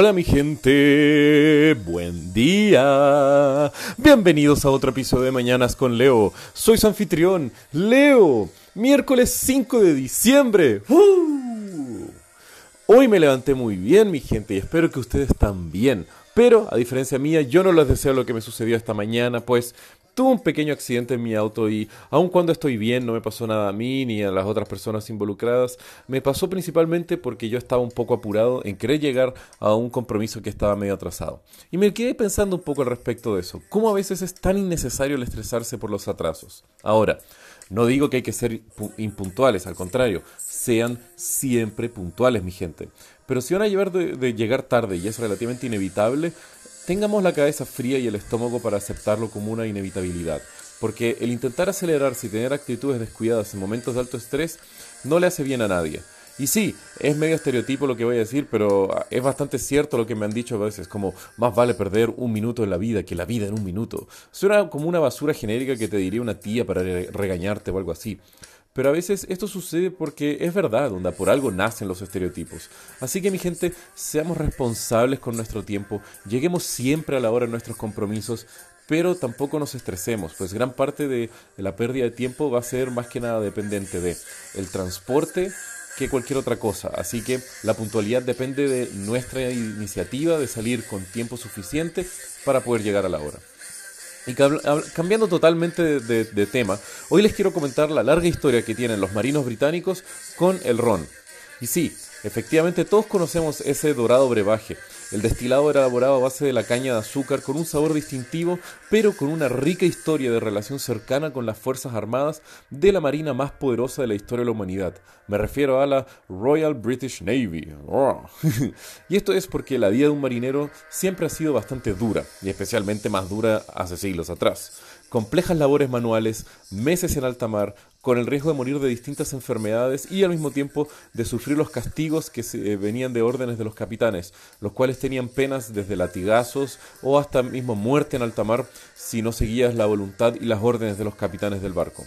Hola mi gente, buen día. Bienvenidos a otro episodio de Mañanas con Leo. Soy su anfitrión, Leo. Miércoles 5 de diciembre. ¡Uh! Hoy me levanté muy bien mi gente y espero que ustedes también. Pero, a diferencia mía, yo no les deseo lo que me sucedió esta mañana, pues Tuve un pequeño accidente en mi auto y aun cuando estoy bien no me pasó nada a mí ni a las otras personas involucradas. Me pasó principalmente porque yo estaba un poco apurado en querer llegar a un compromiso que estaba medio atrasado. Y me quedé pensando un poco al respecto de eso. ¿Cómo a veces es tan innecesario el estresarse por los atrasos? Ahora, no digo que hay que ser impuntuales, al contrario, sean siempre puntuales, mi gente. Pero si van a llevar de, de llegar tarde y es relativamente inevitable, tengamos la cabeza fría y el estómago para aceptarlo como una inevitabilidad, porque el intentar acelerarse y tener actitudes descuidadas en momentos de alto estrés no le hace bien a nadie. Y sí, es medio estereotipo lo que voy a decir, pero ah, es bastante cierto lo que me han dicho a veces, como más vale perder un minuto en la vida que la vida en un minuto. Suena como una basura genérica que te diría una tía para regañarte o algo así. Pero a veces esto sucede porque es verdad, donde por algo nacen los estereotipos. Así que mi gente, seamos responsables con nuestro tiempo, lleguemos siempre a la hora de nuestros compromisos, pero tampoco nos estresemos, pues gran parte de, la pérdida de tiempo va a ser más que nada dependiente de el transporte que cualquier otra cosa. Así que la puntualidad depende de nuestra iniciativa de salir con tiempo suficiente para poder llegar a la hora. Y cambiando totalmente de, tema, hoy les quiero comentar la larga historia que tienen los marinos británicos con el ron. Y sí, efectivamente todos conocemos ese dorado brebaje, el destilado era elaborado a base de la caña de azúcar con un sabor distintivo, pero con una rica historia de relación cercana con las Fuerzas Armadas de la Marina más poderosa de la historia de la humanidad. Me refiero a la Royal British Navy. y esto es porque la vida de un marinero siempre ha sido bastante dura, y especialmente más dura hace siglos atrás complejas labores manuales, meses en alta mar, con el riesgo de morir de distintas enfermedades y al mismo tiempo de sufrir los castigos que eh, venían de órdenes de los capitanes, los cuales tenían penas desde latigazos o hasta mismo muerte en alta mar si no seguías la voluntad y las órdenes de los capitanes del barco.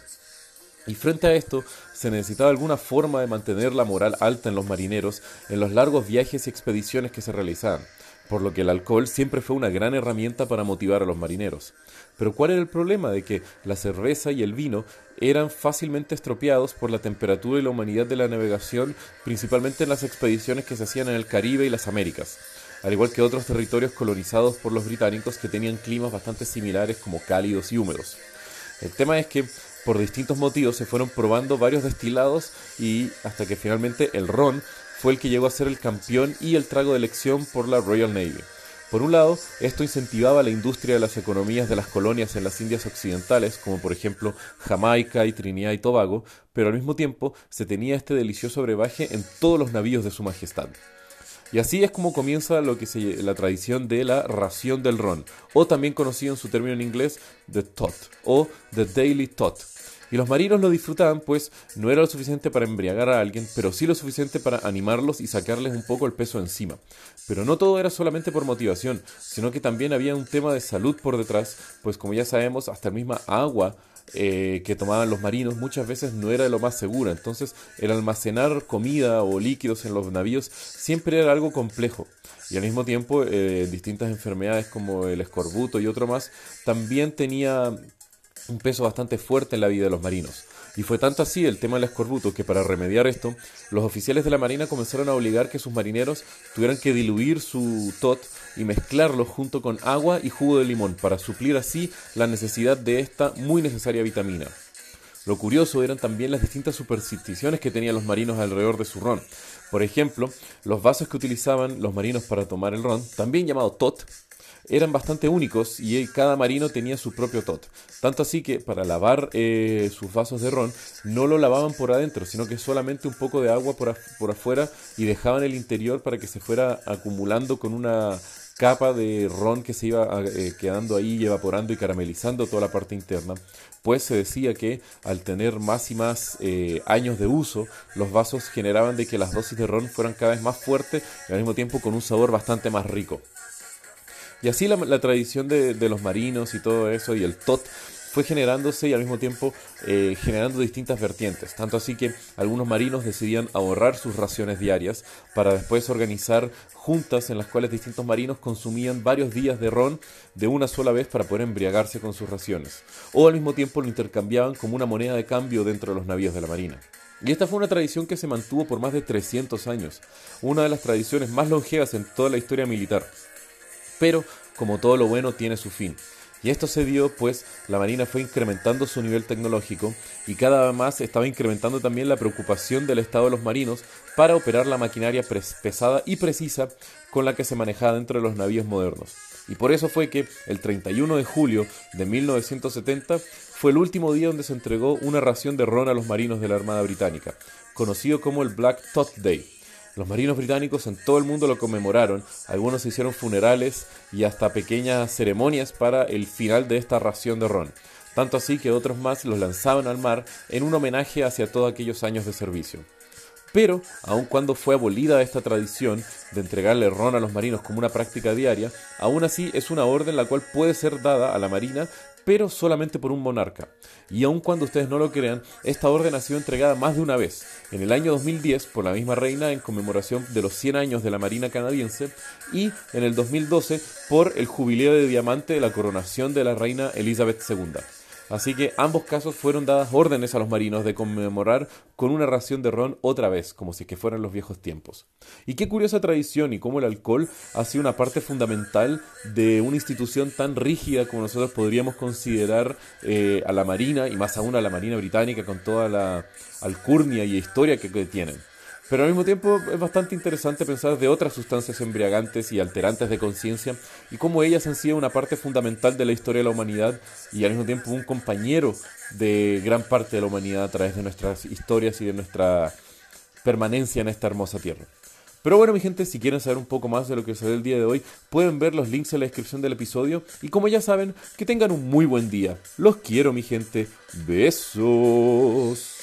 Y frente a esto, se necesitaba alguna forma de mantener la moral alta en los marineros en los largos viajes y expediciones que se realizaban por lo que el alcohol siempre fue una gran herramienta para motivar a los marineros. Pero ¿cuál era el problema? De que la cerveza y el vino eran fácilmente estropeados por la temperatura y la humanidad de la navegación, principalmente en las expediciones que se hacían en el Caribe y las Américas, al igual que otros territorios colonizados por los británicos que tenían climas bastante similares como cálidos y húmedos. El tema es que por distintos motivos se fueron probando varios destilados y hasta que finalmente el ron fue el que llegó a ser el campeón y el trago de elección por la Royal Navy. Por un lado, esto incentivaba la industria de las economías de las colonias en las Indias Occidentales, como por ejemplo Jamaica y Trinidad y Tobago, pero al mismo tiempo se tenía este delicioso brebaje en todos los navíos de su majestad. Y así es como comienza lo que se, la tradición de la ración del ron, o también conocido en su término en inglés, the tot, o the daily tot, y los marinos lo disfrutaban, pues no era lo suficiente para embriagar a alguien, pero sí lo suficiente para animarlos y sacarles un poco el peso encima. Pero no todo era solamente por motivación, sino que también había un tema de salud por detrás, pues como ya sabemos, hasta la misma agua eh, que tomaban los marinos muchas veces no era de lo más segura. Entonces, el almacenar comida o líquidos en los navíos siempre era algo complejo. Y al mismo tiempo, eh, distintas enfermedades como el escorbuto y otro más también tenía un peso bastante fuerte en la vida de los marinos. Y fue tanto así el tema del escorbuto que para remediar esto, los oficiales de la Marina comenzaron a obligar que sus marineros tuvieran que diluir su tot y mezclarlo junto con agua y jugo de limón para suplir así la necesidad de esta muy necesaria vitamina. Lo curioso eran también las distintas supersticiones que tenían los marinos alrededor de su ron. Por ejemplo, los vasos que utilizaban los marinos para tomar el ron, también llamado tot, eran bastante únicos y cada marino tenía su propio tot. Tanto así que para lavar eh, sus vasos de ron no lo lavaban por adentro, sino que solamente un poco de agua por, por afuera y dejaban el interior para que se fuera acumulando con una capa de ron que se iba eh, quedando ahí evaporando y caramelizando toda la parte interna, pues se decía que al tener más y más eh, años de uso, los vasos generaban de que las dosis de ron fueran cada vez más fuertes y al mismo tiempo con un sabor bastante más rico. Y así la, tradición de, los marinos y todo eso y el tot fue generándose y al mismo tiempo eh, generando distintas vertientes. Tanto así que algunos marinos decidían ahorrar sus raciones diarias para después organizar juntas en las cuales distintos marinos consumían varios días de ron de una sola vez para poder embriagarse con sus raciones. O al mismo tiempo lo intercambiaban como una moneda de cambio dentro de los navíos de la marina. Y esta fue una tradición que se mantuvo por más de 300 años, una de las tradiciones más longevas en toda la historia militar. Pero, como todo lo bueno, tiene su fin. Y esto se dio pues la Marina fue incrementando su nivel tecnológico y cada vez más estaba incrementando también la preocupación del estado de los marinos para operar la maquinaria pesada y precisa con la que se manejaba dentro de los navíos modernos. Y por eso fue que el 31 de julio de 1970 fue el último día donde se entregó una ración de ron a los marinos de la Armada Británica, conocido como el Black Tot Day. Los marinos británicos en todo el mundo lo conmemoraron, algunos hicieron funerales y hasta pequeñas ceremonias para el final de esta ración de ron, tanto así que otros más los lanzaban al mar en un homenaje hacia todos aquellos años de servicio. Pero, aun cuando fue abolida esta tradición de entregarle ron a los marinos como una práctica diaria, aún así es una orden la cual puede ser dada a la Marina pero solamente por un monarca. Y aun cuando ustedes no lo crean, esta orden ha sido entregada más de una vez. En el año 2010 por la misma reina en conmemoración de los 100 años de la Marina canadiense y en el 2012 por el jubileo de diamante de la coronación de la reina Elizabeth II. Así que ambos casos fueron dadas órdenes a los marinos de conmemorar con una ración de ron otra vez, como si que fueran los viejos tiempos. Y qué curiosa tradición y cómo el alcohol ha sido una parte fundamental de una institución tan rígida como nosotros podríamos considerar eh, a la Marina y más aún a la Marina británica con toda la alcurnia y historia que tienen. Pero al mismo tiempo es bastante interesante pensar de otras sustancias embriagantes y alterantes de conciencia y cómo ellas han sido una parte fundamental de la historia de la humanidad y al mismo tiempo un compañero de gran parte de la humanidad a través de nuestras historias y de nuestra permanencia en esta hermosa tierra. Pero bueno, mi gente, si quieren saber un poco más de lo que ve el día de hoy, pueden ver los links en la descripción del episodio. Y como ya saben, que tengan un muy buen día. Los quiero, mi gente. Besos.